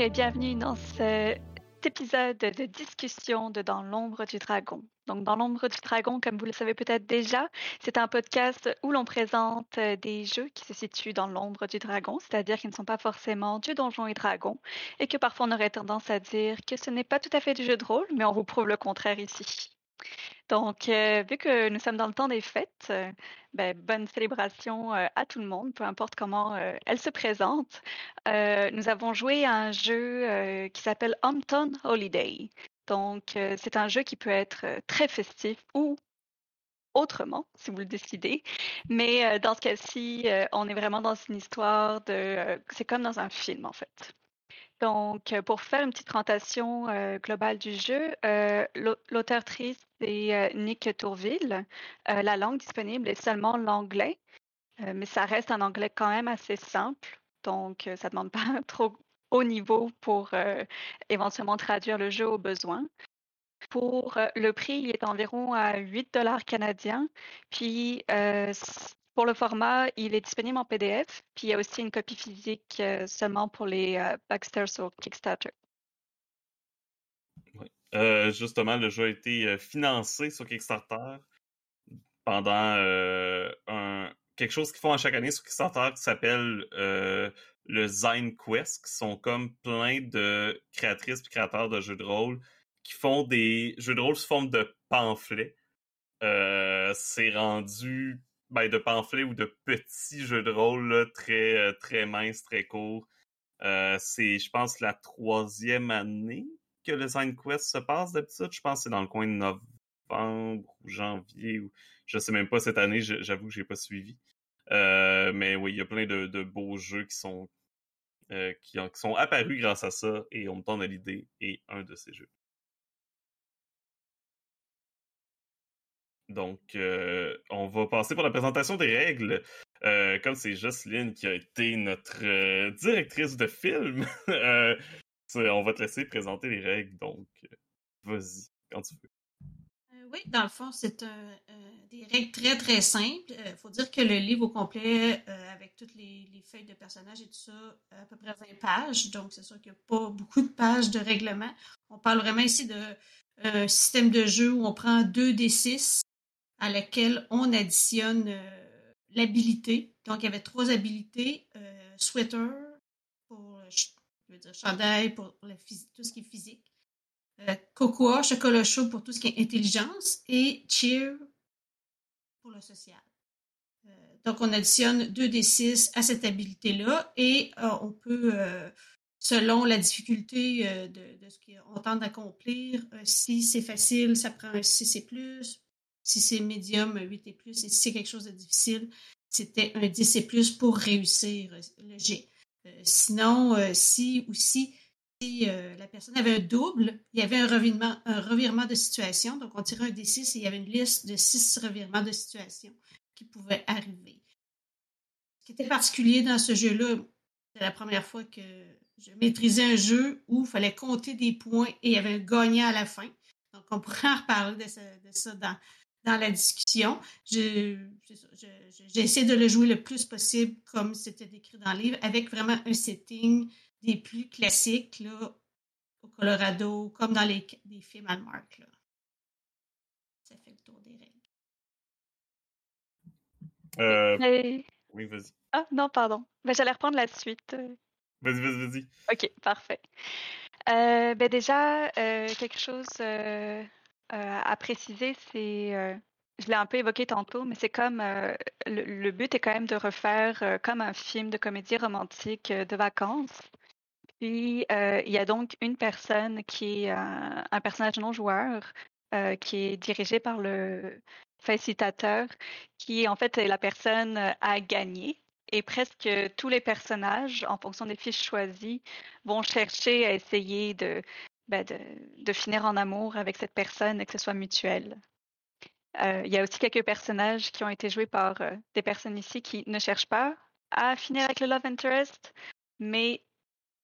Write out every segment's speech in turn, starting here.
Et bienvenue dans cet épisode de discussion de Dans l'ombre du dragon. Donc, Dans l'ombre du dragon, comme vous le savez peut-être déjà, c'est un podcast où l'on présente des jeux qui se situent dans l'ombre du dragon, c'est-à-dire qui ne sont pas forcément du donjon et dragon, et que parfois on aurait tendance à dire que ce n'est pas tout à fait du jeu de rôle, mais on vous prouve le contraire ici. Donc, euh, vu que nous sommes dans le temps des fêtes, euh, ben, bonne célébration euh, à tout le monde, peu importe comment elle se présente. nous avons joué à un jeu qui s'appelle Hampton Holiday. Donc, c'est un jeu qui peut être très festif ou autrement, si vous le décidez. Mais dans ce cas-ci, on est vraiment dans une histoire de... c'est comme dans un film, en fait. Donc, pour faire une petite présentation globale du jeu, l'auteur triste c'est Nick Tourville. la langue disponible est seulement l'anglais, mais ça reste un anglais quand même assez simple. Donc, ça ne demande pas trop haut niveau pour éventuellement traduire le jeu au besoin. Pour le prix, il est environ à 8 dollars canadiens. Puis, pour le format, il est disponible en PDF. Puis, il y a aussi une copie physique seulement pour les Baxter sur Kickstarter. Euh, justement, le jeu a été euh, financé sur Kickstarter pendant euh, un, quelque chose qu'ils font à chaque année sur Kickstarter qui s'appelle le Zine Quest, qui sont comme plein de créatrices et créateurs de jeux de rôle qui font des jeux de rôle sous forme de pamphlets. c'est rendu ben, de pamphlets ou de petits jeux de rôle très, très minces, très courts. c'est, je pense, la troisième année que le Sign Quest se passe d'habitude? Je pense que c'est dans le coin de novembre ou janvier. Ou... Je sais même pas cette année, j'avoue que j'ai pas suivi. Euh, mais oui, il y a plein de, beaux jeux qui sont, euh, qui, sont apparus grâce à ça et on me donne l'idée et un de ces jeux. Donc, euh, on va passer pour la présentation des règles. comme c'est Jocelyne qui a été notre directrice de film, on va te laisser présenter les règles, donc euh, vas-y, quand tu veux. Euh, oui, dans le fond, c'est euh, des règles très, très simples. Il faut dire que le livre au complet, avec toutes les, feuilles de personnages et tout ça, à peu près 20 pages. Donc, c'est sûr qu'il n'y a pas beaucoup de pages de règlement. On parle vraiment ici de système de jeu où on prend deux des six à laquelle on additionne l'habilité. Donc, il y avait trois habilités. sweater, je veux dire chandail pour tout ce qui est physique, euh, cocoa, chocolat chaud pour tout ce qui est intelligence et cheer pour le social. Euh, donc, on additionne 2 des 6 à cette habilité-là et euh, on peut, selon la difficulté de, ce qu'on tente d'accomplir, si c'est facile, ça prend un 6 et plus. Si c'est médium, 8 et plus. Et si c'est quelque chose de difficile, c'était un 10 et plus pour réussir le G. Euh, sinon, euh, si aussi si euh, la personne avait un double, il y avait un revirement, de situation. Donc, on tirait un des six et il y avait une liste de six revirements de situation qui pouvaient arriver. Ce qui était particulier dans ce jeu-là, c'est la première fois que je maîtrisais un jeu où il fallait compter des points et il y avait un gagnant à la fin. Donc, on pourrait en reparler de ça dans, dans la discussion. J'ai essayé de le jouer le plus possible comme c'était décrit dans le livre, avec vraiment un setting des plus classiques là, au Colorado, comme dans les, films Hallmark. Là. Ça fait le tour des règles. Euh, oui, vas-y. Ah, non, pardon. Ben, J'allais reprendre la suite. Vas-y, vas-y, vas-y. OK, parfait. Euh, ben déjà, euh, quelque chose euh, à préciser, c'est, euh, je l'ai un peu évoqué tantôt, mais c'est comme euh, le, but est quand même de refaire comme un film de comédie romantique de vacances. Puis il y a donc une personne qui est un personnage non joueur qui est dirigé par le facilitateur, qui en fait est la personne à gagner. et presque tous les personnages, en fonction des fiches choisies, vont chercher à essayer de, de, de, finir en amour avec cette personne et que ce soit mutuel. Euh, il y a aussi quelques personnages qui ont été joués par euh, des personnes ici qui ne cherchent pas à finir avec le love interest, mais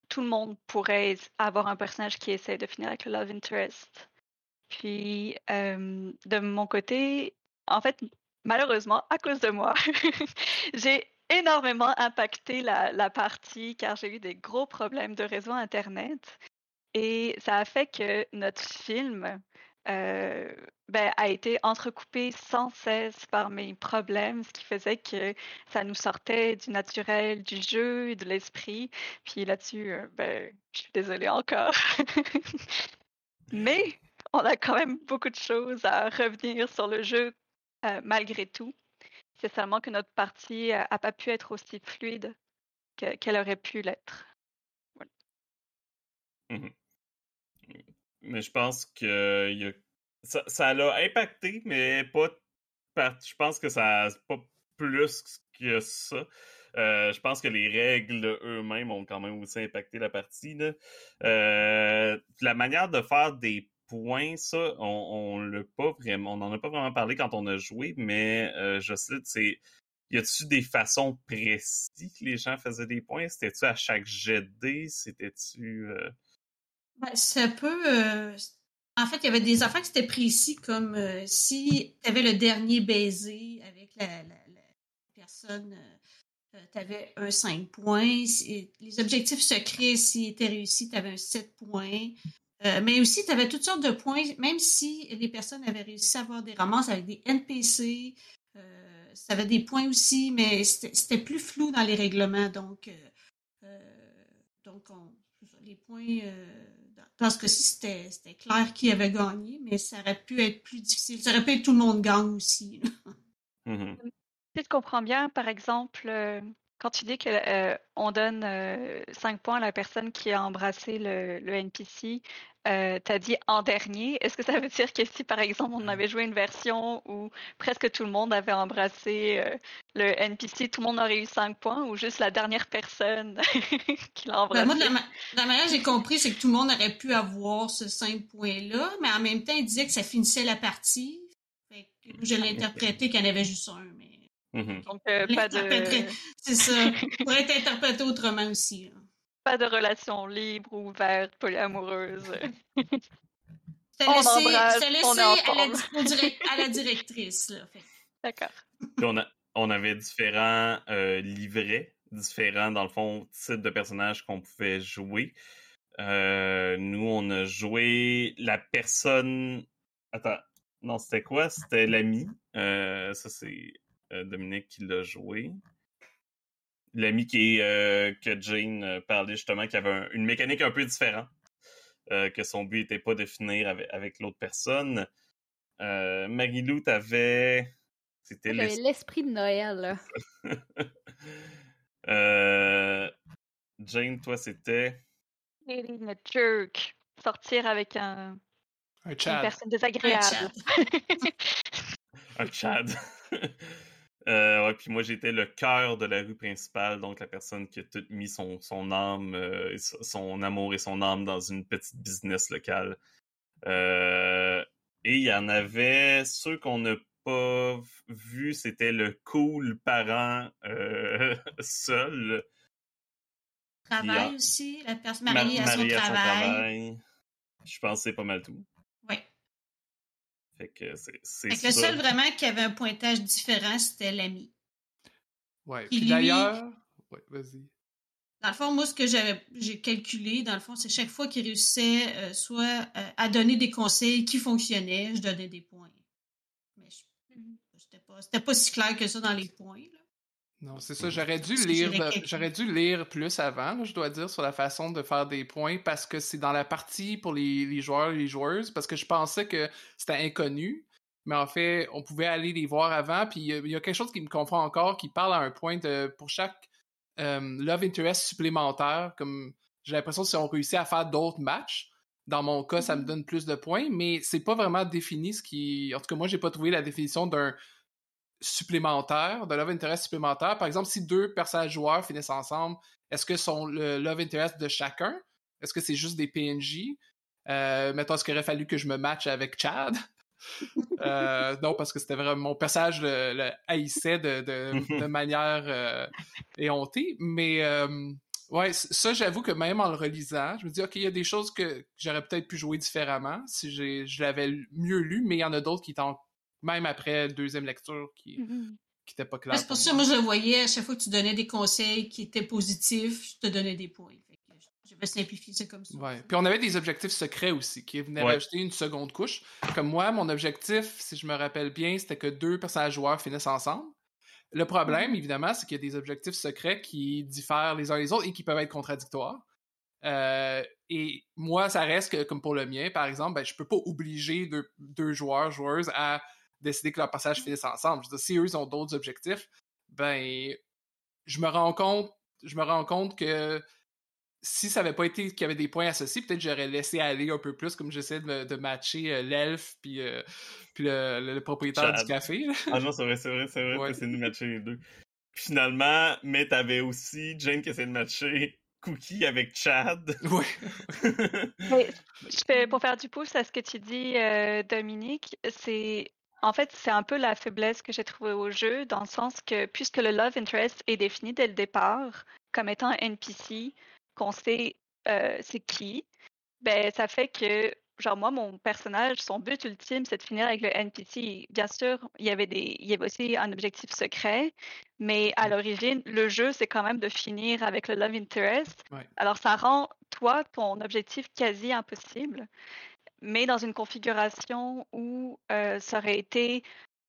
tout le monde pourrait avoir un personnage qui essaie de finir avec le love interest. Puis, euh, de mon côté, en fait, malheureusement, à cause de moi, j'ai énormément impacté la, la partie car j'ai eu des gros problèmes de réseau Internet. Et ça a fait que notre film euh, ben, a été entrecoupé sans cesse par mes problèmes, ce qui faisait que ça nous sortait du naturel, du jeu, de l'esprit. Puis là-dessus, euh, ben, je suis désolée encore. Mais on a quand même beaucoup de choses à revenir sur le jeu euh, malgré tout. C'est seulement que notre partie n'a pas pu être aussi fluide qu'elle aurait pu l'être. Voilà. Mmh mais je pense que y a... ça, l'a impacté, mais pas. Je pense que ça pas plus que ça. Euh, je pense que les règles eux-mêmes ont quand même aussi impacté la partie. Là. Euh, la manière de faire des points, ça, on, l'a pas vraiment, on n'en a pas vraiment parlé quand on a joué, mais euh, je sais, c'est, y a-tu des façons précises que les gens faisaient des points? C'était-tu à chaque jet de dés? C'était-tu... Euh... Ben, ça peut. Euh, en fait, il y avait des affaires qui étaient précis, comme euh, si tu avais le dernier baiser avec la, personne, euh, tu avais un 5 points. les objectifs secrets, s'ils étaient réussis, tu avais un 7 points. mais aussi, tu avais toutes sortes de points, même si les personnes avaient réussi à avoir des ramasses avec des NPC. ça avait des points aussi, mais c'était plus flou dans les règlements. Donc, donc on, les points dans ce cas-ci, c'était clair qui avait gagné, mais ça aurait pu être plus difficile. Ça aurait pu être tout le monde gagne aussi. Mmh si je comprends bien, par exemple, euh, quand tu dis qu'on euh, donne euh, 5 points à la personne qui a embrassé le, le NPC, euh, tu as dit en dernier. Est-ce que ça veut dire que si, par exemple, on avait joué une version où presque tout le monde avait embrassé euh, le NPC, tout le monde aurait eu 5 points ou juste la dernière personne qui l'a embrassé? Ben, moi, de la, la manière que j'ai compris, c'est que tout le monde aurait pu avoir ce 5 points-là, mais en même temps, il disait que ça finissait la partie. Fait que je l'ai interprété qu'il y en avait juste un, mais... Mmh Donc, euh, pas de... C'est ça. pourrait être interprété autrement aussi. Pas de relation libre, ouverte, polyamoureuse. C'est laissé, laissé à, la, à, la, directrice. D'accord. On, a, on avait différents euh, livrets, différents, dans le fond, types de personnages qu'on pouvait jouer. Euh, nous, on a joué la personne. Attends, non, c'était quoi? C'était l'ami. Euh, ça, c'est euh, Dominique qui l'a joué. L'ami qui est, euh, que Jane euh, parlait justement, qui avait un, une mécanique un peu différente, euh, que son but n'était pas de finir avec, avec l'autre personne. Euh, Marie-Lou, t'avais... C'était l'esprit de Noël. euh, Jane, toi, c'était... Le jerk. Sortir avec un... Un une Chad. personne désagréable. Un Chad. Euh, ouais, puis moi j'étais le cœur de la rue principale, donc la personne qui a tout mis son, son âme, euh, et son amour et son âme dans une petite business locale. Euh, et il y en avait ceux qu'on n'a pas vu, c'était le cool parent seul. Travail aussi, la personne mariée à, son, travail. travail. Je pense que c'est pas mal tout. Fait que c'est c'est Fait que le seul vraiment qui avait un pointage différent, c'était l'ami. Ouais. Puis Puis lui- d'ailleurs. Ouais, vas-y. Dans le fond, moi, ce que j'avais j'ai calculé, dans le fond, c'est chaque fois qu'il réussissait euh, soit euh, à donner des conseils qui fonctionnaient, je donnais des points. Mais je- c'était pas, c'était pas si clair que ça dans les points. là. Non, c'est ça. J'aurais dû lire, j'aurais calculé. j'aurais dû lire plus avant, là, je dois dire, sur la façon de faire des points, parce que c'est dans la partie pour les, les joueurs et les joueuses, parce que je pensais que c'était inconnu, mais en fait, on pouvait aller les voir avant, puis il y a- il y, a quelque chose qui me confond encore, qui parle à un point de pour chaque euh, love interest supplémentaire, comme j'ai l'impression que si on réussit à faire d'autres matchs, dans mon cas, ça me donne plus de points, mais c'est pas vraiment défini ce qui. En tout cas, moi, j'ai pas trouvé la définition d'un supplémentaire, de love interest supplémentaire. Par exemple, si deux personnages joueurs finissent ensemble, est-ce que sont le love interest de chacun? Est-ce que c'est juste des PNJ? Euh, mettons, est-ce qu'il aurait fallu que je me matche avec Chad? euh, non, parce que c'était vraiment mon personnage le, haïssait de, de, manière euh, éhontée. Mais euh, ouais, ça, j'avoue que même en le relisant, je me dis, OK, il y a des choses que j'aurais peut-être pu jouer différemment si je l'avais mieux lu, mais il y en a d'autres qui étaient même après deuxième lecture qui. Mm-hmm. qui n'étaient pas claires. C'est pour ça, moi, je le voyais, à chaque fois que tu donnais des conseils qui étaient positifs, je te donnais des points. Je vais simplifier ça comme ça. Ouais. Puis on avait des objectifs secrets aussi qui venaient rajouter une seconde couche. Comme moi, mon objectif, si je me rappelle bien, c'était que deux personnages joueurs finissent ensemble. Le problème, mm-hmm. évidemment, c'est qu'il y a des objectifs secrets qui diffèrent les uns les autres et qui peuvent être contradictoires. Euh, et moi, ça reste que, comme pour le mien, par exemple, ben, je peux pas obliger deux, deux joueurs, joueuses à décider que leur passage finisse ensemble. Je veux dire, si eux ont d'autres objectifs, ben, je me rends compte, je me rends compte que si ça n'avait pas été qu'il y avait des points associés, peut-être j'aurais laissé aller un peu plus, comme j'essaie de, de matcher euh, l'elfe puis, euh, puis le, propriétaire du café. Ah non, c'est vrai, c'est vrai, c'est vrai, ouais. de matcher les deux. Finalement, mais t'avais aussi Jane qui essaie de matcher Cookie avec Chad. Oui. je fais, pour faire du pouce à ce que tu dis, euh, Dominique, c'est en fait, c'est un peu la faiblesse que j'ai trouvée au jeu, dans le sens que puisque le love interest est défini dès le départ comme étant un NPC, qu'on sait euh, c'est qui, ben ça fait que genre moi mon personnage son but ultime c'est de finir avec le NPC bien sûr il y avait des il y avait aussi un objectif secret mais à l'origine le jeu c'est quand même de finir avec le love interest. Alors ça rend toi ton objectif quasi impossible mais dans une configuration où euh, ça aurait été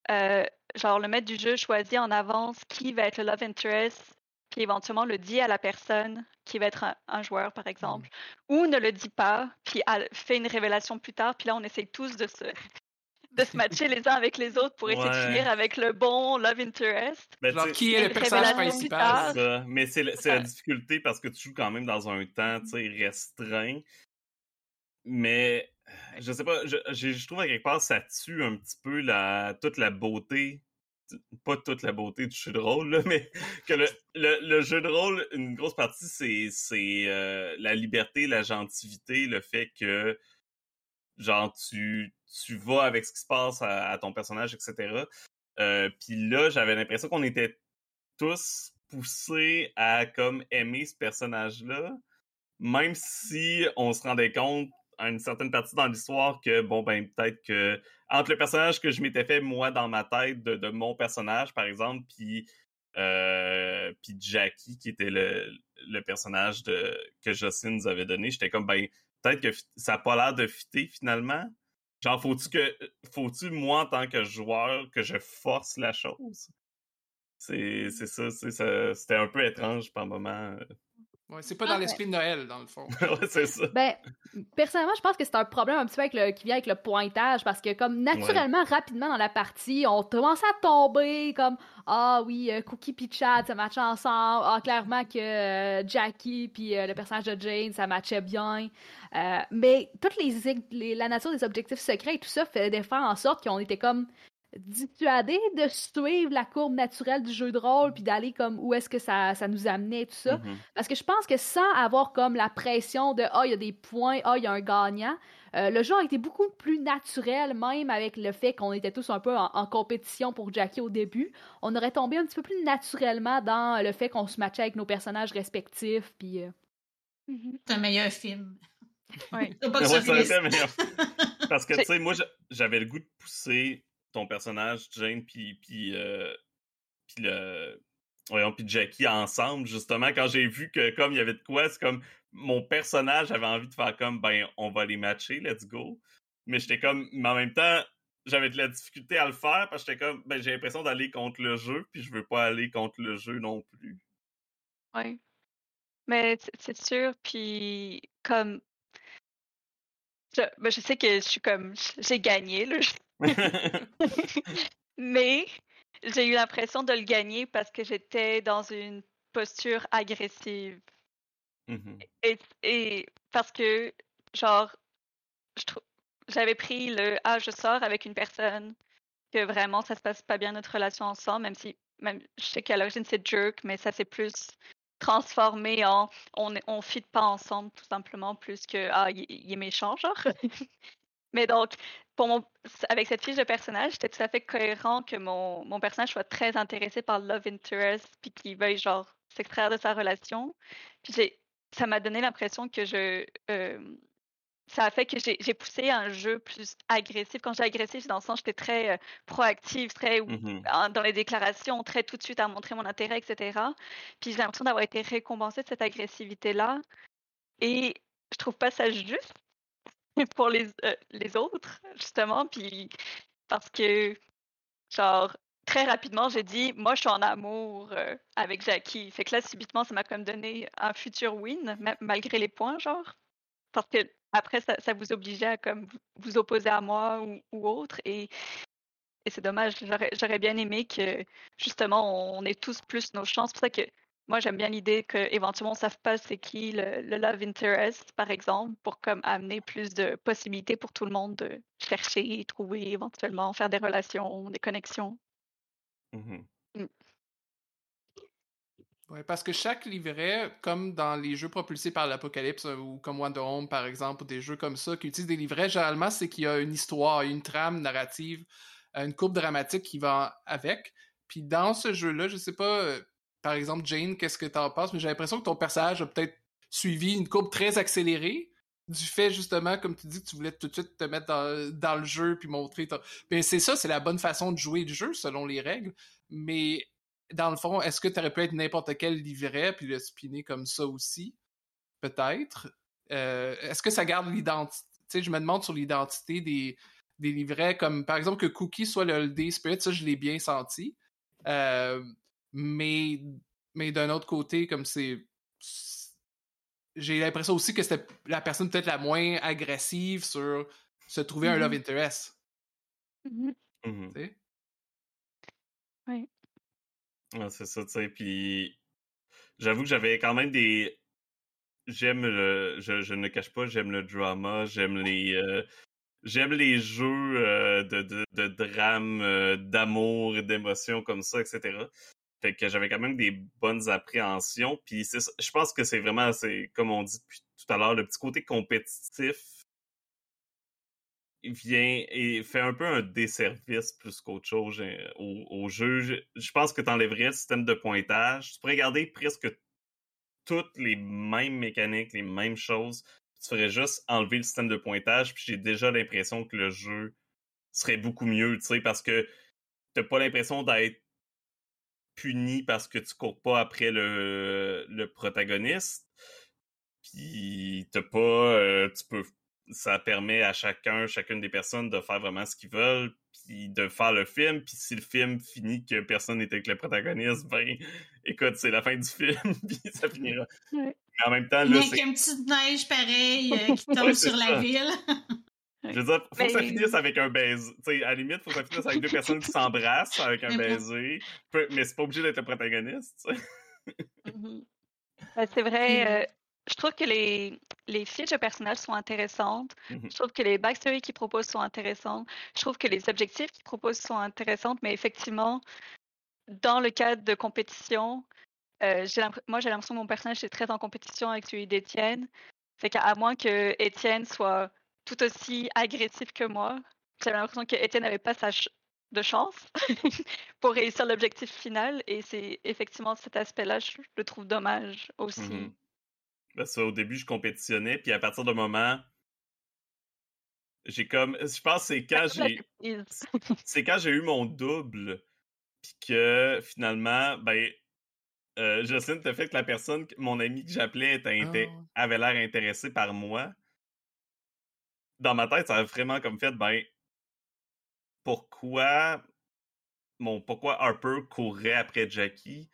euh, genre le maître du jeu choisit en avance qui va être le love interest puis éventuellement le dit à la personne qui va être un, joueur, par exemple, mmh. ou ne le dit pas, puis fait une révélation plus tard, puis là, on essaye tous de se, de se matcher les uns avec les autres pour essayer de finir avec le bon love interest. Ben, Genre, qui est le personnage principal? Mais c'est la difficulté parce que tu joues quand même dans un temps restreint. Mais je sais pas, je, trouve à quelque part ça tue un petit peu toute la beauté pas toute la beauté du jeu de rôle, mais que le, jeu de rôle, une grosse partie, c'est, euh, la liberté, la gentilité, le fait que genre tu, tu vas avec ce qui se passe à, ton personnage, etc. Euh, Puis là, j'avais l'impression qu'on était tous poussés à comme aimer ce personnage-là, même si on se rendait compte à une certaine partie dans l'histoire que, bon, ben, peut-être que entre le personnage que je m'étais fait, moi, dans ma tête, de, mon personnage, par exemple, puis, euh, puis Jackie, qui était le, le personnage que Jocelyn nous avait donné, j'étais comme, ben, peut-être que ça n'a pas l'air de fitter finalement. Genre, faut-tu que, faut-tu, moi, en tant que joueur, que je force la chose? C'est, c'est ça, c'était un peu étrange par moment. Ouais, c'est pas dans l'esprit de Noël, dans le fond. ouais, c'est ça. Ben, personnellement, je pense que c'est un problème un petit peu avec le, qui vient avec le pointage, parce que, comme, naturellement, rapidement dans la partie, on commence à tomber, comme, ah oui, euh, Cookie puis Chad, ça matchait ensemble. Ah, clairement que euh, Jackie puis euh, le personnage de Jane, ça matchait bien. mais toute les, la nature des objectifs secrets et tout ça fait faire en sorte qu'on était comme dissuader de suivre la courbe naturelle du jeu de rôle puis d'aller comme où est-ce que ça, ça nous amenait tout ça mm-hmm. parce que je pense que sans avoir comme la pression de ah il y a des points ah il y a un gagnant euh, le jeu a été beaucoup plus naturel même avec le fait qu'on était tous un peu en, compétition pour Jackie au début on aurait tombé un petit peu plus naturellement dans le fait qu'on se matchait avec nos personnages respectifs puis euh, mm-hmm. c'est un meilleur film oui. Parce que, tu sais, moi, j'avais le goût de pousser ton personnage, Jane, puis, puis, euh, puis le. Voyons, puis Jackie ensemble, justement, quand j'ai vu que comme il y avait de quoi, c'est comme mon personnage avait envie de faire comme ben on va les matcher, let's go. Mais j'étais comme mais en même temps, j'avais de la difficulté à le faire parce que j'étais comme ben j'ai l'impression d'aller contre le jeu, puis je veux pas aller contre le jeu non plus. Oui. Mais c'est sûr, puis comme je, ben, je sais que je suis comme j'ai gagné là. Mais j'ai eu l'impression de le gagner parce que j'étais dans une posture agressive. Mmh et, parce que, genre, j'avais pris le Ah, je sors avec une personne, que vraiment ça se passe pas bien notre relation ensemble, même si même je sais qu'à l'origine c'est jerk, mais ça s'est plus transformé en on on fit pas ensemble tout simplement plus que ah il, est méchant genre. mais donc pour mon, avec cette fiche de personnage, c'était tout à fait cohérent que mon, mon personnage soit très intéressé par le love interest puis qu'il veuille genre s'extraire de sa relation. Puis j'ai ça m'a donné l'impression que je euh, ça a fait que j'ai poussé un jeu plus agressif. Quand j'ai agressif, dans le sens, j'étais très euh, proactive, très Mmh dans les déclarations, très tout de suite à montrer mon intérêt, etc. Puis j'ai l'impression d'avoir été récompensée de cette agressivité-là. Et je trouve pas ça juste pour les, euh, les autres, justement. Puis parce que, genre, très rapidement, j'ai dit, moi, je suis en amour euh, avec Jackie. Fait que là, subitement, ça m'a comme donné un futur win, malgré les points, genre. Parce que après, ça, vous obligeait à comme vous opposer à moi ou, ou autre. Et, et c'est dommage. J'aurais bien aimé que justement on ait tous plus nos chances. C'est pour ça que moi j'aime bien l'idée qu'éventuellement on ne sache pas c'est qui le, love interest, par exemple, pour comme amener plus de possibilités pour tout le monde de chercher, trouver, éventuellement faire des relations, des connexions. Mmh mmh. Oui, parce que chaque livret, comme dans les jeux propulsés par l'Apocalypse euh, ou comme Wonder Home par exemple, ou des jeux comme ça qui utilisent des livrets, généralement, c'est qu'il y a une histoire, une trame narrative, une courbe dramatique qui va avec. Puis dans ce jeu-là, je sais pas, euh, par exemple, Jane, qu'est-ce que tu en penses, mais j'ai l'impression que ton personnage a peut-être suivi une courbe très accélérée du fait justement, comme tu dis, que tu voulais tout de suite te mettre dans, le jeu puis montrer. Ton... Ben, c'est ça, c'est la bonne façon de jouer le jeu selon les règles. Mais dans le fond, est-ce que tu aurais pu être n'importe quel livret puis le spinner comme ça aussi? Peut-être. Euh, est-ce que ça garde l'identité? Tu sais, je me demande sur l'identité des, livrets, comme par exemple que Cookie soit le D Spirit, ça je l'ai bien senti. Euh, mais mais d'un autre côté, comme c'est. J'ai l'impression aussi que c'était la personne peut-être la moins agressive sur se trouver un love mm-hmm. interest. Mmh oui c'est ça, tu sais. Puis j'avoue que j'avais quand même des. J'aime le. Je, ne cache pas, j'aime le drama, j'aime les. Euh, j'aime les jeux euh, de, de, de, drame, euh, d'amour d'émotion comme ça, etc. Fait que j'avais quand même des bonnes appréhensions. Puis je pense que c'est vraiment, c'est comme on dit tout à l'heure, le petit côté compétitif vient et fait un peu un desservice plus qu'autre chose euh, au, jeu. Je, pense que tu enlèverais le système de pointage. Tu pourrais garder presque toutes les mêmes mécaniques, les mêmes choses. Tu ferais juste enlever le système de pointage. Puis j'ai déjà l'impression que le jeu serait beaucoup mieux, tu sais, parce que t'as pas l'impression d'être puni parce que tu cours pas après le, le protagoniste. Puis t'as pas. Euh, tu peux ça permet à chacun, chacune des personnes de faire vraiment ce qu'ils veulent, puis de faire le film. Puis si le film finit que personne n'était avec le protagoniste, ben, écoute, c'est la fin du film, puis ça finira. Mais en même temps, là, Avec une petite neige pareille euh, qui tombe sur la ville. Je veux dire, faut que ça finisse avec un baiser. sais à la limite, faut que ça finisse avec deux personnes qui s'embrassent avec un baiser. Mais c'est pas obligé d'être le protagoniste. Mm-hmm. Ben, c'est vrai, euh, je trouve que les, les fiches de personnages sont intéressantes. Mmh je trouve que les backstories qu'ils proposent sont intéressantes. Je trouve que les objectifs qu'ils proposent sont intéressantes, mais effectivement, dans le cadre de compétition, euh, moi j'ai l'impression que mon personnage est très en compétition avec celui d'Étienne. Fait qu'à moins que Étienne soit tout aussi agressif que moi, j'ai l'impression que Étienne n'avait pas sa de chance pour réussir l'objectif final. Et c'est effectivement cet aspect-là, je le trouve dommage aussi. Mmh au début, je compétitionnais, puis à partir d'un moment, j'ai comme. Je pense que c'est quand j'ai. c'est quand j'ai eu mon double, puis que finalement, ben. Euh, Jocelyne, le fait que la personne, mon ami que j'appelais, oh. avait l'air intéressé par moi. Dans ma tête, ça a vraiment comme fait, ben. Pourquoi. Mon, pourquoi Harper courrait après Jackie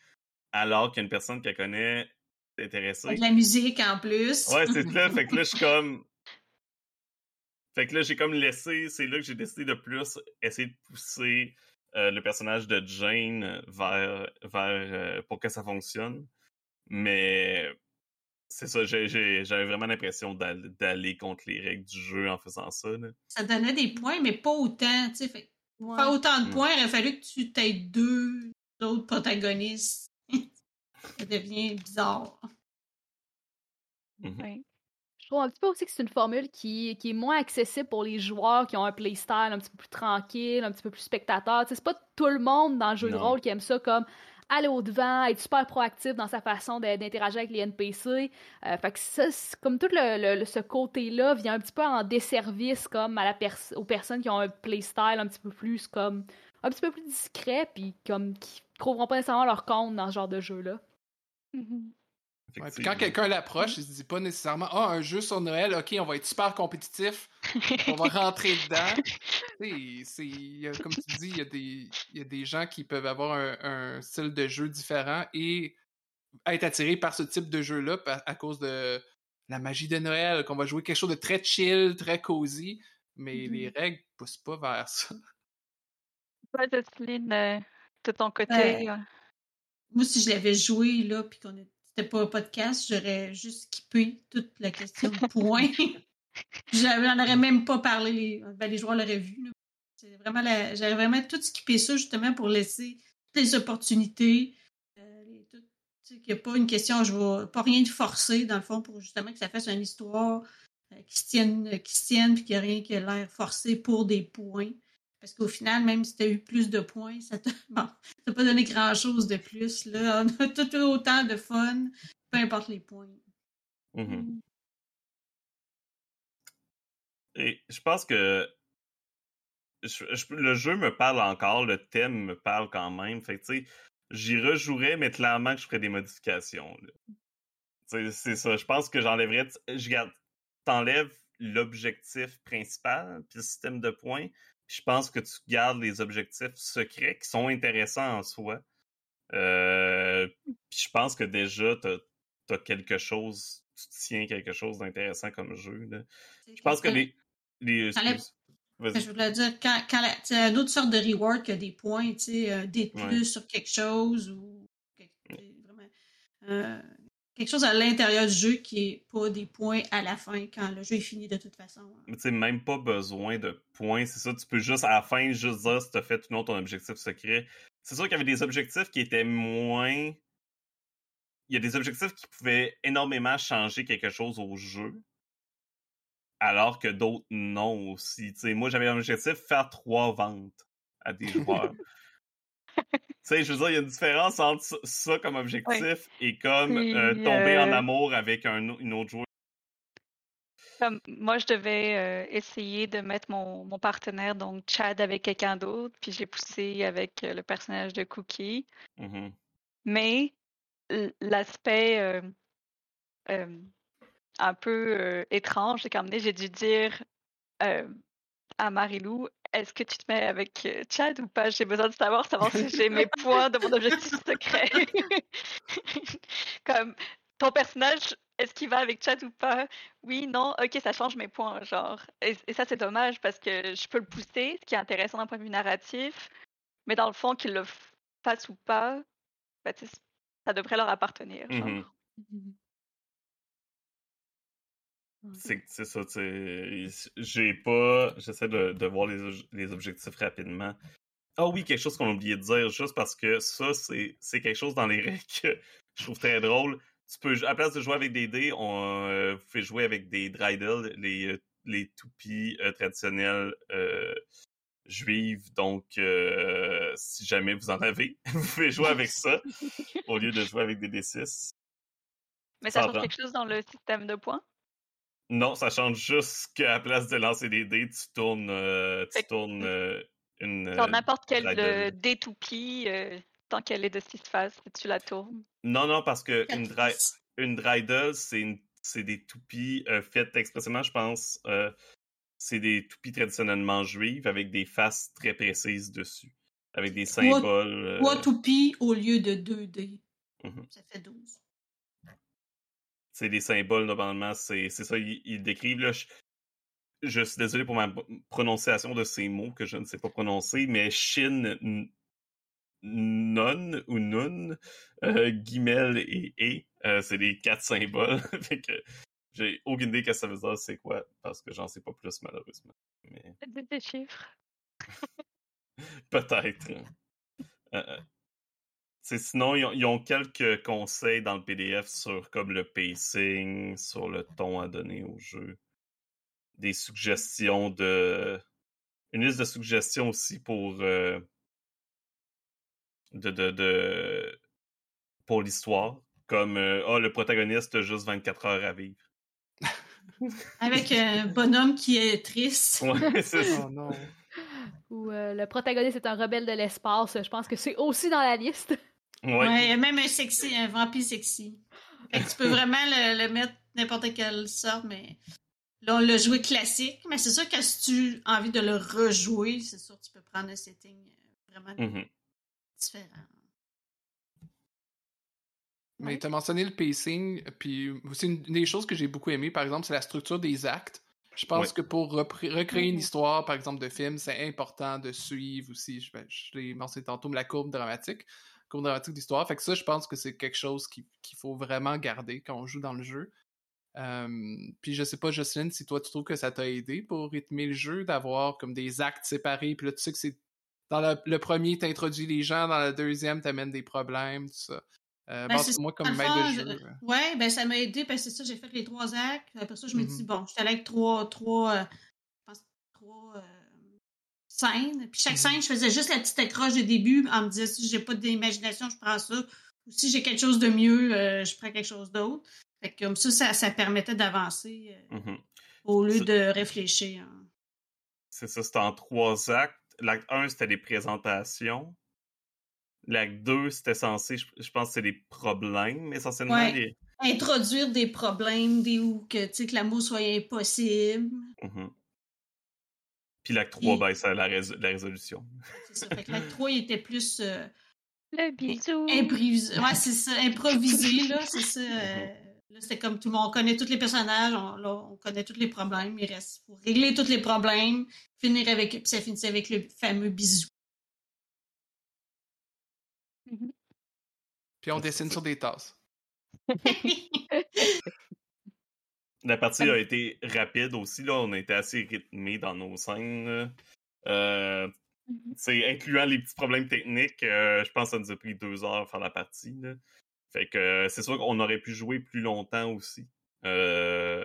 alors qu'il y a une personne qu'elle connaît intéressé. De la musique en plus. Ouais, c'est là. fait que là, je suis comme. Fait que là, j'ai comme laissé. C'est là que j'ai décidé de plus essayer de pousser euh, le personnage de Jane vers. vers euh, pour que ça fonctionne. Mais. C'est ça, j'avais vraiment l'impression d'aller contre les règles du jeu en faisant ça. Ça donnait des points, mais pas autant. Tu sais, faire autant de points, il aurait fallu que tu t'aies deux autres protagonistes. Ça devient bizarre. Oui. Je trouve un petit peu aussi que c'est une formule qui, qui est moins accessible pour les joueurs qui ont un playstyle un petit peu plus tranquille, un petit peu plus spectateur. Tu sais, c'est pas tout le monde dans le jeu de rôle qui aime ça comme aller au-devant, être super proactif dans sa façon d'interagir avec les NPC. Euh, fait que ça, comme tout le, le- ce côté-là vient un petit peu en desservice comme à la pers- aux personnes qui ont un playstyle un petit peu plus comme un petit peu plus discret puis comme qui trouveront pas nécessairement leur compte dans ce genre de jeu-là. Mhm. Ouais, puis Effectivement. quand quelqu'un l'approche, il se dit pas nécessairement Ah, un jeu sur Noël, ok, on va être super compétitif, on va rentrer dedans. C'est- comme tu dis, il y, a des, il y a des gens qui peuvent avoir un, un style de jeu différent et être attirés par ce type de jeu-là à cause de la magie de Noël, qu'on va jouer quelque chose de très chill, très cosy, mais Mhm. les règles poussent pas vers ça. Toi, Jocelyne, euh, de ton côté, Ouais. euh, Moi, si je l'avais joué, là, puis qu'on c'était pas un podcast, j'aurais juste skippé toute la question de points. J'en aurais même pas parlé. Les, ben, les joueurs l'auraient vu. vraiment la- J'aurais vraiment tout skippé ça, justement, pour laisser toutes les opportunités. euh, les- tout- tu sais, qu'il n'y a pas une question, je vais pas rien de forcer, dans le fond, pour justement que ça fasse une histoire euh, qui se tienne, qui se tienne, puis qu'il n'y a rien qui a l'air forcé pour des points. Parce qu'au final, même si tu as eu plus de points, ça t'a bon, pas donné grand-chose de plus. Là. On a tout autant de fun, peu importe les points. Mhm. Et je pense que je- je- le jeu me parle encore, le thème me parle quand même. Fait tu sais, j'y rejouerais, mais clairement que je ferais des modifications. C'est ça. Je pense que j'enlèverais. Je garde. T'enlèves l'objectif principal, puis le système de points. Je pense que tu gardes les objectifs secrets qui sont intéressants en soi. Euh, puis je pense que déjà, t'as as quelque chose, tu tiens quelque chose d'intéressant comme jeu. là. Je pense que les. les. Je voulais dire, quand, quand la, tu sais, une autre sorte de reward que des points, tu sais, un dé de Ouais. plus sur quelque chose ou quelque, vraiment, euh, quelque chose à l'intérieur du jeu qui est pas des points à la fin quand le jeu est fini de toute façon. hein. Mais tu sais, même pas besoin de points, c'est ça. Tu peux juste, à la fin, juste dire si t'as fait ou non ton objectif secret. C'est sûr qu'il y avait des objectifs qui étaient moins. Il y a des objectifs qui pouvaient énormément changer quelque chose au jeu. Alors que d'autres non aussi. Tu sais, moi, j'avais un objectif faire trois ventes à des joueurs. Tu sais, je veux dire, il y a une différence entre ça, comme objectif et comme Puis, euh, tomber en euh, amour avec un, une autre joueur. Comme moi, je devais euh, essayer de mettre mon, mon partenaire, donc Chad, avec quelqu'un d'autre, puis j'ai poussé avec le personnage de Cookie. Mhm. Mais l'aspect un peu étrange, c'est qu'à j'ai dû dire euh, à Marilou, est-ce que tu te mets avec euh, Chad ou pas? J'ai besoin de savoir, savoir si j'ai mes points de mon objectif secret. Comme ton personnage, est-ce qu'il va avec Chad ou pas? Oui, non, ok, ça change mes points, genre. Et, et ça, c'est dommage parce que je peux le pousser, ce qui est intéressant d'un point de vue narratif, mais dans le fond, qu'il le fasse ou pas, bah, sais, ça devrait leur appartenir. genre. Mhm. Mhm. C'est ça, tu sais. J'ai pas. J'essaie de, de voir les, les objectifs rapidement. Ah oui, quelque chose qu'on a oublié de dire, juste parce que ça, c'est quelque chose dans les règles que je trouve très drôle. Tu peux, à la place de jouer avec des dés, on euh, vous fait jouer avec des dreidel, les, euh, les toupies euh, traditionnelles euh, juives. Donc, si jamais vous en avez, vous pouvez jouer avec ça au lieu de jouer avec des D6. Mais ça change quelque chose dans le système de points? Non, ça change juste qu'à la place de lancer des dés, tu tournes, euh, tu Fait que- tournes euh, une. Dans euh, n'importe quelle dreidel. euh, détoupie, euh, tant qu'elle est de six faces, tu la tournes. Non, non, parce que une, faces. une c'est une- c'est des toupies euh, faites expressément, je pense. euh, c'est des toupies traditionnellement juives avec des faces très précises dessus. Avec des Trois- symboles. euh, Trois toupies au lieu de deux dés. Mhm. Ça fait 12. C'est des symboles normalement, c'est c'est ça, ils, ils décrivent. Là, je, je suis désolé pour ma prononciation de ces mots que je ne sais pas prononcer, mais Shin, Non ou Nun, euh, Guimel et E, euh, c'est les quatre symboles. fait que j'ai aucune idée que ça veut dire c'est quoi, parce que j'en sais pas plus malheureusement. Mais Des, des chiffres. Peut-être. Euh, euh, sinon, ils ont, ils ont, quelques conseils dans le PDF sur comme le pacing, sur le ton à donner au jeu. Des suggestions de. Une liste de suggestions aussi pour. Euh, de, de, de, pour l'histoire. Comme oh, le protagoniste a juste 24 heures à vivre. Avec un bonhomme qui est triste. Ouais, c'est ça. Oh non. Ou euh, le protagoniste est un rebelle de l'espace. Je pense que c'est aussi dans la liste. Ouais. ouais, il y a même un sexy, un vampire sexy. Fait que tu peux vraiment le, le mettre n'importe quelle sorte, mais là, on l'a joué classique. Mais c'est sûr que si tu as envie de le rejouer, c'est sûr que tu peux prendre un setting euh, vraiment Mhm. différent. Mais tu as mentionné le pacing, puis aussi une des choses que j'ai beaucoup aimé, par exemple, c'est la structure des actes. Je pense Ouais. que pour recréer une Mhm. histoire, par exemple, de film, c'est important de suivre aussi, je, je l'ai mentionné tantôt, mais la courbe dramatique, courbe dramatique d'histoire. Fait que ça, je pense que c'est quelque chose qui- qu'il faut vraiment garder quand on joue dans le jeu. Euh, puis je sais pas, Jocelyne, si toi tu trouves que ça t'a aidé pour rythmer le jeu, d'avoir comme des actes séparés, puis là tu sais que c'est dans le, le premier, t'introduis les gens, dans le deuxième, t'amènes des problèmes, tout ça. Euh, Ben, bon, moi, comme maître de je- jeu. euh, Ouais, ben ça m'a aidé parce que c'est ça, j'ai fait les trois actes. Après ça, je me Mhm. dis, bon, je suis allée avec trois, trois, euh, je pense, trois scènes. Puis chaque Mhm. scène, je faisais juste la petite accroche de début en me disant, si j'ai pas d'imagination, je prends ça. Ou si j'ai quelque chose de mieux, euh, je prends quelque chose d'autre. Fait que comme ça, ça, ça permettait d'avancer euh, Mhm. au lieu de réfléchir. hein. C'est ça, c'était en trois actes. L'acte 1, c'était des présentations. L'acte 2, c'était censé, je, je pense c'est des problèmes, essentiellement. Ouais. les- Introduire des problèmes, des où que, que l'amour soit impossible. Mhm. Puis l'acte 3, Puis- ben, c'est la, rés- la résolution. C'est ça. Fait que l'acte 3, il était plus. euh, Le bisou. Improvisé. Ouais, c'est ça, improvisé, là, c'est ça. euh, là, c'était comme tout le monde, on connaît tous les personnages, on, là, on connaît tous les problèmes, il reste pour régler tous les problèmes, finir avec, puis ça finissait avec le fameux bisou. Puis on dessine sur des tasses. La partie a été rapide aussi, là. On a été assez rythmé dans nos scènes. Euh, Mhm. c'est incluant les petits problèmes techniques, euh, je pense que ça nous a pris deux heures à faire la partie. là. Fait que euh, c'est sûr qu'on aurait pu jouer plus longtemps aussi. Euh,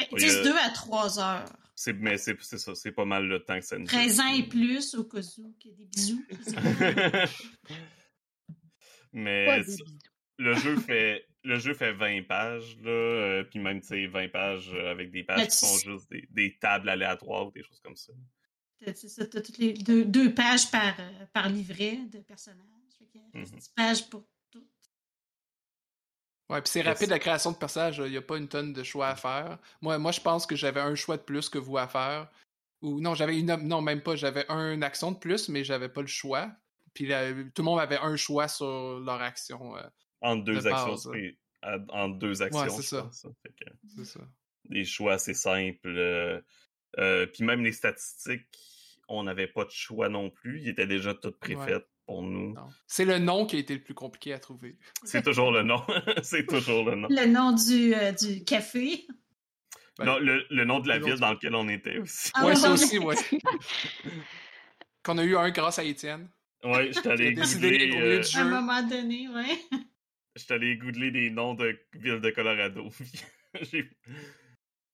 Ils Oui, disent euh, 2 à 3 heures. c'est, mais c'est, c'est ça, c'est pas mal le temps que ça nous a 13 ans et plus, au cas où, qu'il y a des bisous. mais des bisous. le jeu fait le jeu fait 20 pages là, euh, puis même tu sais 20 pages euh, avec des pages qui sont juste des, des tables aléatoires ou des choses comme ça. T'as- C'est ça, t'as toutes les deux, deux pages par, euh, par livret de personnages. Fait a Mhm. 10 pages pour tout. Ouais, puis c'est rapide la création de personnages, il n'y a pas une tonne de choix à faire. Moi, moi je pense que j'avais un choix de plus que vous à faire. Ou non, j'avais une non, même pas, j'avais une action de plus, mais j'avais pas le choix. Puis là, tout le monde avait un choix sur leur action. euh, Entre deux De actions, base, entre deux actions, c'est je ça. hein. Que c'est ça. des choix assez simples. euh, euh, puis même les statistiques, on n'avait pas de choix non plus. Ils étaient déjà toutes préfaites pour nous. Non. C'est le nom qui a été le plus compliqué à trouver. C'est toujours le nom. c'est toujours le nom. Le nom du, euh, du café. Ben, non, le, le nom de la ville dans laquelle on était aussi. Ah ouais, ouais, ça aussi, ouais. Qu'on a eu un grâce à Étienne. Allé Qui a décidé euh, À un moment donné, ouais. j'étais allé googler des noms de villes de Colorado.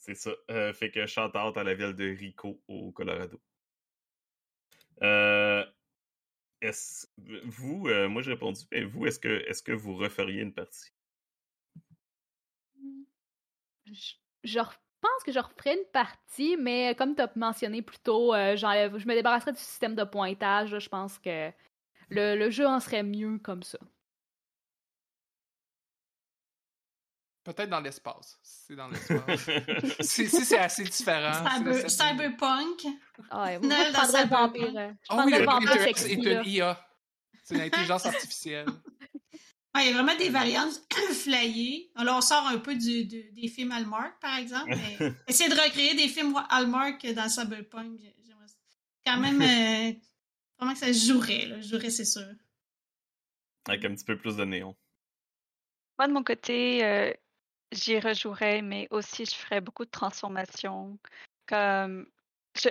C'est ça. Euh, fait que shout out à la ville de Rico au Colorado. Euh, est-ce, vous, euh, moi j'ai répondu, mais vous, est-ce que, est-ce que vous referiez une partie? Je, je pense que je referais une partie, mais comme tu as mentionné plus tôt, je me débarrasserais du système de pointage. Je pense que le jeu en serait mieux comme ça. Peut-être dans l'espace. si C'est dans l'espace. si si c'est assez différent. Cyber- cyberpunk. Ah ouais, Non, moi, je dans prendrais le Cyberpunk. vampire. euh, Ah oui, le vampire est une IA. C'est une intelligence artificielle. Ouais, il y a vraiment des variantes flyées. Alors, on sort un peu du, du- des films Hallmark, par exemple. Mais essayer de recréer des films Hallmark dans Cyberpunk, j'ai- j'aimerais. Quand même, euh, vraiment que ça se jouerait, là. Je jouerais, c'est sûr. Avec un petit peu plus de néon. Moi, de mon côté, euh, j'y rejouerais, mais aussi je ferais beaucoup de transformations. Comme je,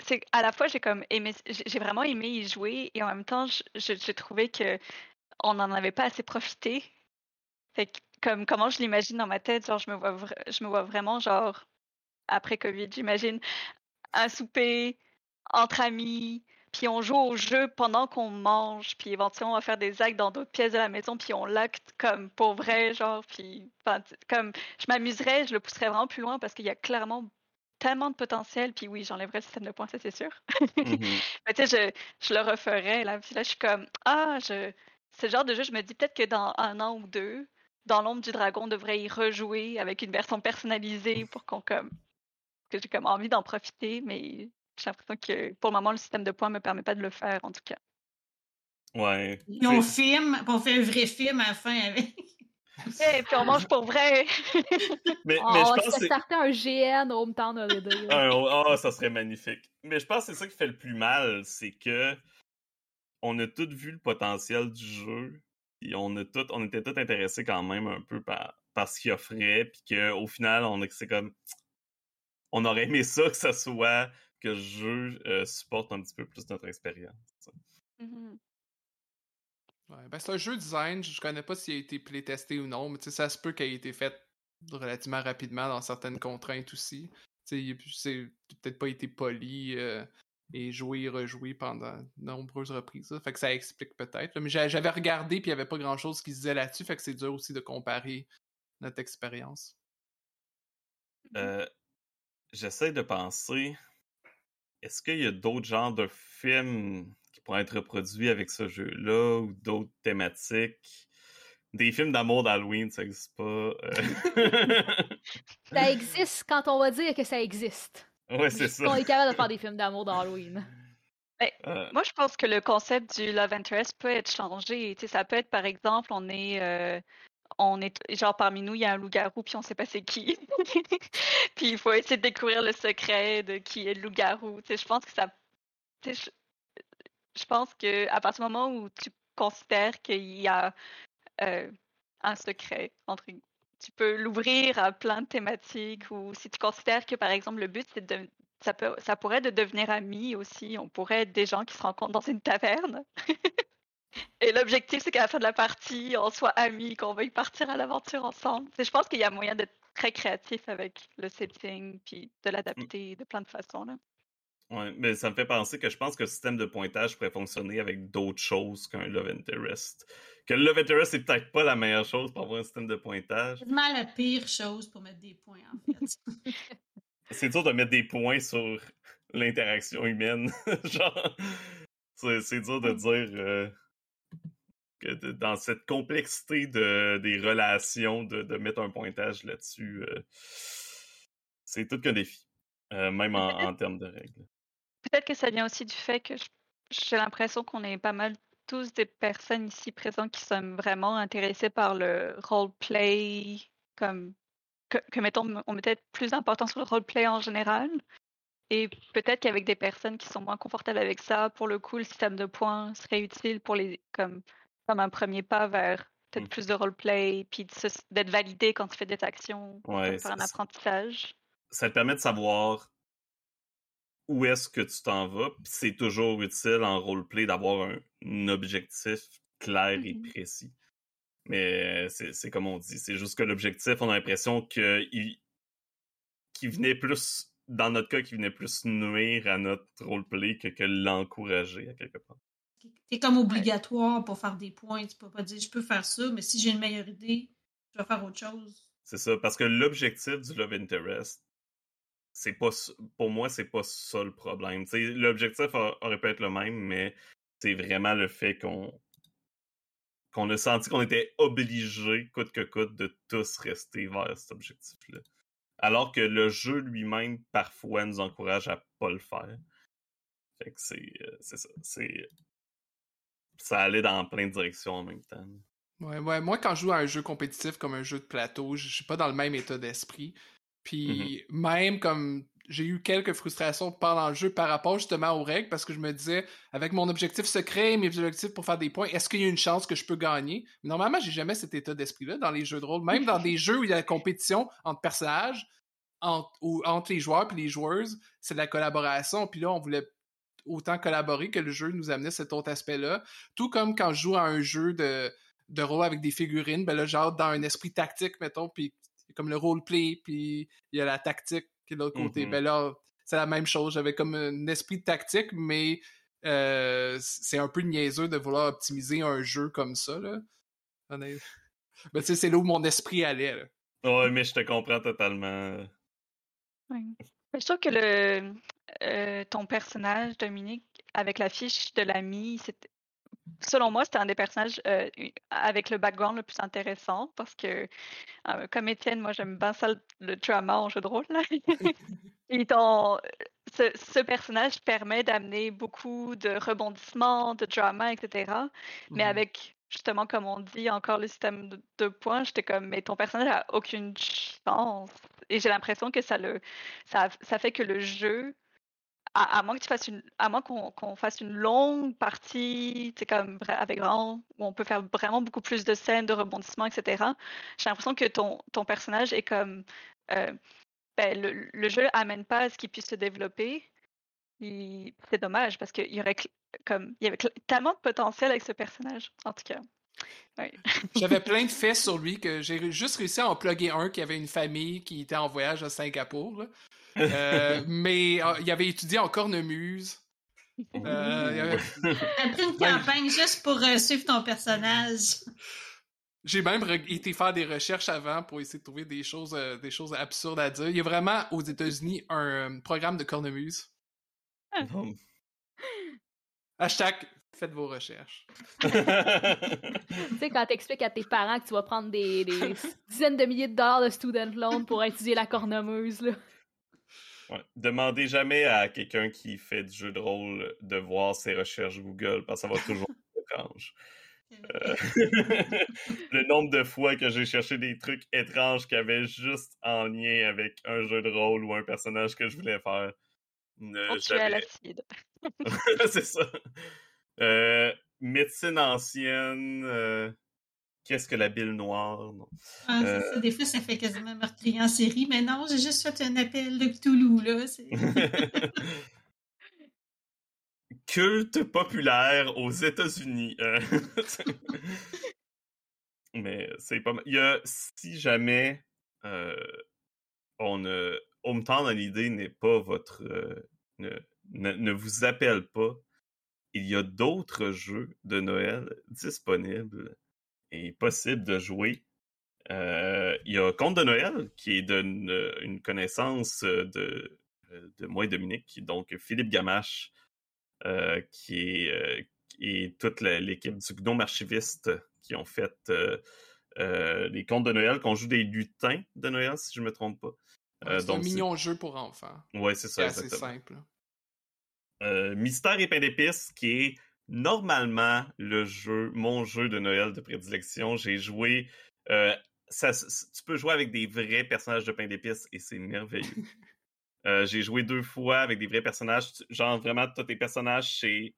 c'est à la fois j'ai comme aimé j'ai vraiment aimé y jouer et en même temps j'ai trouvé que on n'en avait pas assez profité. Fait comme comment je l'imagine dans ma tête, genre je me vois je me vois vraiment genre après Covid, j'imagine un souper entre amis, puis on joue au jeu pendant qu'on mange, puis éventuellement on va faire des actes dans d'autres pièces de la maison, puis on l'acte comme pour vrai, genre, puis comme je m'amuserais, je le pousserais vraiment plus loin parce qu'il y a clairement tellement de potentiel, puis oui, j'enlèverais le système de points, ça c'est sûr. Mm-hmm. Mais tu sais, je, je, le referais, là, puis là je suis comme, ah, je... ce genre de jeu, je me dis peut-être que dans un an ou deux, dans l'ombre du dragon, on devrait y rejouer avec une version personnalisée pour qu'on comme que j'ai comme envie d'en profiter, mais j'ai l'impression que pour le moment, le système de points ne me permet pas de le faire, en tout cas. Ouais. Et on filme, on fait un vrai film à la fin avec. Et puis on mange pour vrai. mais, oh, mais je pense que starter un GN au Hometown Holiday. oh, ça serait magnifique. Mais je pense que c'est ça qui fait le plus mal, c'est que on a tous vu le potentiel du jeu, et on a tout, on était tous intéressés quand même un peu par, par ce qu'il offrait, puis qu'au final, on c'est comme on aurait aimé ça que ça soit que le jeu euh, supporte un petit peu plus notre expérience. Mm-hmm. ben c'est un jeu design, je connais pas s'il a été playtesté ou non, mais ça se peut qu'il ait été fait relativement rapidement dans certaines contraintes aussi. C'est peut-être pas été poli euh, et joué et rejoué pendant de nombreuses reprises. Fait que ça explique peut-être. Mais j'avais regardé puis il n'y avait pas grand chose qui se disait là-dessus, fait que c'est dur aussi de comparer notre expérience. Euh, j'essaie de penser, est-ce qu'il y a d'autres genres de films qui pourraient être reproduits avec ce jeu-là ou d'autres thématiques? Des films d'amour d'Halloween, ça n'existe pas. Euh. ça existe quand on va dire que ça existe. Ouais, c'est ça. On est capable de faire des films d'amour d'Halloween. Ben, euh. Moi, je pense que le concept du love interest peut être changé. ça peut être, par exemple, on est euh, on est genre parmi nous, il y a un loup-garou, puis on sait pas c'est qui. puis il faut essayer de découvrir le secret de qui est le loup-garou. je pense que ça. Je, pense que à partir du moment où tu considères qu'il y a euh, un secret entre tu peux l'ouvrir à plein de thématiques ou si tu considères que par exemple le but c'est de ça peut ça pourrait de devenir amis aussi on pourrait être des gens qui se rencontrent dans une taverne Et l'objectif, c'est qu'à la fin de la partie, on soit amis, qu'on veuille partir à l'aventure ensemble. je pense qu'il y a moyen d'être très créatif avec le setting, puis de l'adapter de plein de façons. Là. Ouais, mais ça me fait penser que je pense que le système de pointage pourrait fonctionner avec d'autres choses qu'un Love Interest. Que le Love Interest, c'est peut-être pas la meilleure chose pour avoir un système de pointage. C'est mal la pire chose pour mettre des points, en fait. c'est dur de mettre des points sur l'interaction humaine. Genre, c'est dur de mmh. dire. Euh, dans cette complexité de, des relations, de, mettre un pointage là-dessus, euh, c'est tout qu'un défi, euh, même en, termes de règles. Peut-être que ça vient aussi du fait que j'ai l'impression qu'on est pas mal tous des personnes ici présentes qui sont vraiment intéressées par le roleplay, comme que, que, mettons, on mettait plus d'importance sur le roleplay en général. Et peut-être qu'avec des personnes qui sont moins confortables avec ça, pour le coup, le système de points serait utile pour les comme comme un premier pas vers peut-être mmh. plus de roleplay, puis d'être validé quand tu fais des actions ouais, un apprentissage. Ça te permet de savoir où est-ce que tu t'en vas, c'est toujours utile en roleplay d'avoir un, objectif clair et mmh précis. Mais c'est comme on dit, c'est juste que l'objectif, on a l'impression qu'il qui venait plus, dans notre cas, qui venait plus nuire à notre roleplay que, que l'encourager à quelque part c'est comme obligatoire pour faire des points. Tu peux pas dire je peux faire ça, mais si j'ai une meilleure idée, je vais faire autre chose. C'est ça, parce que l'objectif du Love Interest, c'est pas pour moi, c'est pas ça le problème. L'objectif aurait pu être le même, mais c'est vraiment le fait qu'on qu'on a senti qu'on était obligé, coûte que coûte, de tous rester vers cet objectif-là. Alors que le jeu lui-même, parfois, nous encourage à pas le faire. Fait que c'est euh, ça. C'est ça allait dans plein de directions en même temps. Ouais, ouais, moi, quand je joue à un jeu compétitif comme un jeu de plateau, je suis pas dans le même état d'esprit. Puis mm-hmm. même comme j'ai eu quelques frustrations pendant le jeu par rapport justement aux règles parce que je me disais, avec mon objectif secret, mes objectifs pour faire des points, est-ce qu'il y a une chance que je peux gagner? normalement, j'ai jamais cet état d'esprit-là dans les jeux de rôle. Même dans des jeux où il y a la compétition entre personnages, entre, ou- entre les joueurs puis les joueuses, c'est de la collaboration. Puis là, on voulait autant collaborer que le jeu nous amenait cet autre aspect-là. Tout comme quand je joue à un jeu de, de rôle avec des figurines, ben là, genre dans un esprit tactique, mettons, puis comme le roleplay, puis il y a la tactique qui est de l'autre côté. Mhm. Ben là, c'est la même chose. J'avais comme un esprit de tactique, mais euh, c'est un peu niaiseux de vouloir optimiser un jeu comme ça, là. Ben, tu sais, c'est là où mon esprit allait, là. Ouais, mais je te comprends totalement. Ouais. Mais Je trouve que le euh, ton personnage, Dominique, avec la fiche de l'ami, selon moi, c'était un des personnages euh, avec le background le plus intéressant parce que, euh, comme Étienne, moi j'aime bien ça le, le drama en jeu de rôle. là. Et ton- ce, ce personnage permet d'amener beaucoup de rebondissements, de drama, etc. Mais avec, justement, comme on dit, encore le système de deux points, j'étais comme, mais ton personnage a aucune chance. Et j'ai l'impression que ça le ça, ça fait que le jeu, à, moins qu'on fasse une longue partie, c'est comme avec où on peut faire vraiment beaucoup plus de scènes, de rebondissements, etc. J'ai l'impression que ton, personnage est comme, euh, ben, le, jeu amène pas à ce qu'il puisse se développer. C'est dommage parce qu'il y avait tellement de potentiel avec ce personnage, en tout cas. J'avais plein de faits sur lui que j'ai juste réussi à en plugger un qui avait une famille qui était en voyage à Singapour. là. Euh, mais euh, il avait étudié en cornemuse. Euh, il y avait- Après une Ouais. campagne juste pour euh, suivre ton personnage. J'ai même été faire des recherches avant pour essayer de trouver des choses, euh, des choses absurdes à dire. Il y a vraiment aux États-Unis un euh, programme de cornemuse. Non. Hashtag faites vos recherches. Tu sais, quand t'expliques à tes parents que tu vas prendre des, des dizaines de milliers de dollars de student loan pour étudier la cornemeuse, là. Ouais. Demandez jamais à quelqu'un qui fait du jeu de rôle de voir ses recherches Google parce que ça va toujours être étrange. Euh, le nombre de fois que j'ai cherché des trucs étranges qui avaient juste en lien avec un jeu de rôle ou un personnage que je voulais faire. L'acide. c'est ça. Euh, médecine ancienne. euh, Qu'est-ce que la bile noire? Non? Ah, Euh. ça. Des fois, ça fait quasiment meurtrier en série, mais non, j'ai juste fait un appel de Cthulhu, là. Culte populaire aux États-Unis. Mais c'est pas mal. Il y a, si jamais on Hometown l'idée n'est pas votre. euh, ne, ne, ne vous appelle pas, il y a d'autres jeux de Noël disponibles et possibles de jouer. Euh, il y a Conte de Noël, qui est d'une une connaissance de, de moi et Dominique, donc Philippe Gamache, euh, qui est, euh, et toute l'équipe du Gnome Archiviste qui ont fait euh, euh, les contes de Noël, qu'on joue des lutins de Noël, si je me trompe pas. Euh, c'est un c'est- mignon jeu pour enfants. Ouais, c'est C'est ça, assez exactement. simple. Euh, Mystère et pain d'épices, qui est normalement le jeu, mon jeu de Noël de prédilection. J'ai joué. euh, ça, tu peux jouer avec des vrais personnages de pain d'épices et c'est merveilleux. Euh, j'ai joué deux fois avec des vrais personnages. Genre, vraiment, tous tes personnages, c'est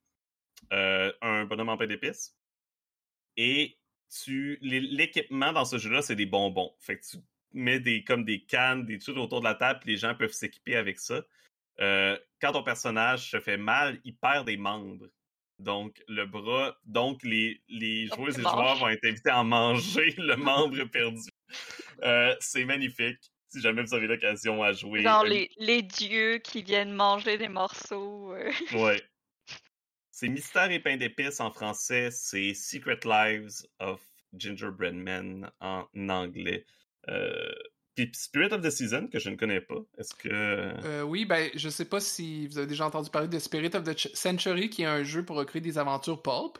un bonhomme en pain d'épices. Et tu l'é- l'équipement dans ce jeu-là, c'est des bonbons. Fait que tu mets des, comme des cannes, des trucs autour de la table, puis les gens peuvent s'équiper avec ça. Euh, quand ton personnage se fait mal, il perd des membres. Donc, le bras, donc les, les Donc, joueuses et joueurs vont être invités à manger le membre perdu. Euh, c'est magnifique. Si jamais vous avez l'occasion à jouer. Genre euh, les, les dieux qui viennent manger des morceaux. euh. Ouais. C'est Mystère et pain d'épices en français, c'est Secret Lives of Gingerbread Men en anglais. Puis Spirit of the Season, que je ne connais pas. Est-ce que. Euh, oui, ben, je sais pas si vous avez déjà entendu parler de Spirit of the Ch- Century, qui est un jeu pour recréer des aventures pulp,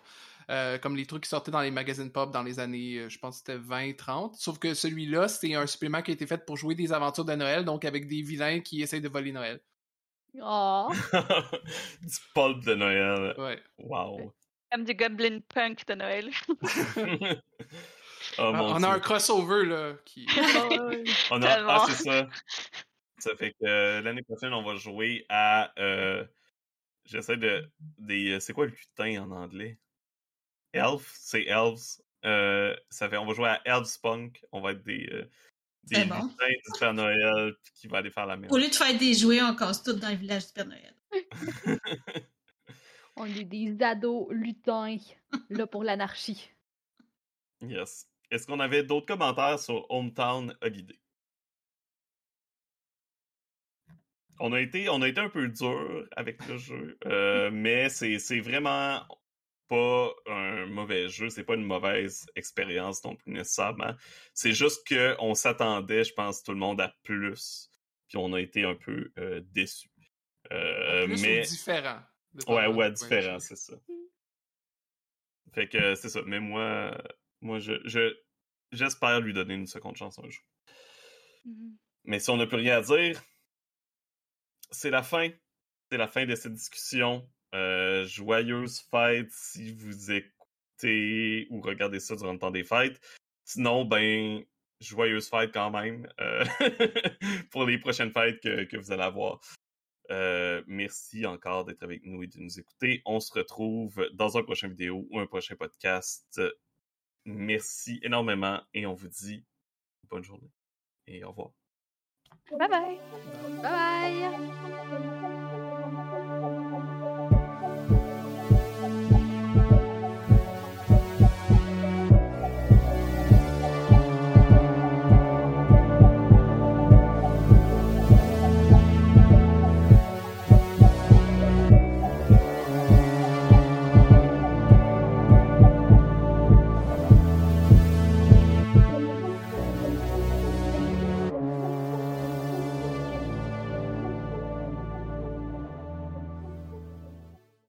euh, comme les trucs qui sortaient dans les magazines pulp dans les années, euh, je pense que c'était 20-30. Sauf que celui-là, c'est un supplément qui a été fait pour jouer des aventures de Noël, donc avec des vilains qui essayent de voler Noël. Oh. du pulp de Noël. Ouais. Wow. Comme du Goblin Punk de Noël. oh, mon on Dieu. a un crossover, là, qui... On a... Ah, c'est ça. Ça fait que euh, l'année prochaine, on va jouer à. euh, J'essaie de. Des... euh, C'est quoi le lutin en anglais? Elf, c'est Elves. Euh, ça fait, on va jouer à Elves Punk. On va être des, euh, des lutins du Père Noël qui va aller faire la merde. Au lieu de faire des jouets, on casse tout dans le village du Père Noël. on est des ados lutins, là pour l'anarchie. Yes. Est-ce qu'on avait d'autres commentaires sur Hometown Holiday? On a été, on a été un peu dur avec le jeu, euh, mais c'est vraiment pas un mauvais jeu, c'est pas une mauvaise expérience non plus nécessairement. C'est juste qu'on s'attendait, je pense, tout le monde à plus, puis on a été un peu euh, déçus. Euh, plus mais... ou différent. Ouais, ouais, différent, c'est ça. Fait que c'est ça. Mais moi, moi, je, j'espère lui donner une seconde chance un jour. Mm-hmm. Mais si on n'a plus rien à dire, c'est la fin. C'est la fin de cette discussion. Euh, joyeuse fête si vous écoutez ou regardez ça durant le temps des fêtes. Sinon, ben, joyeuse fête quand même euh, pour les prochaines fêtes que, vous allez avoir. Euh, merci encore d'être avec nous et de nous écouter. On se retrouve dans un prochain vidéo ou un prochain podcast. Merci énormément et on vous dit bonne journée et au revoir. Bye bye. Bye bye.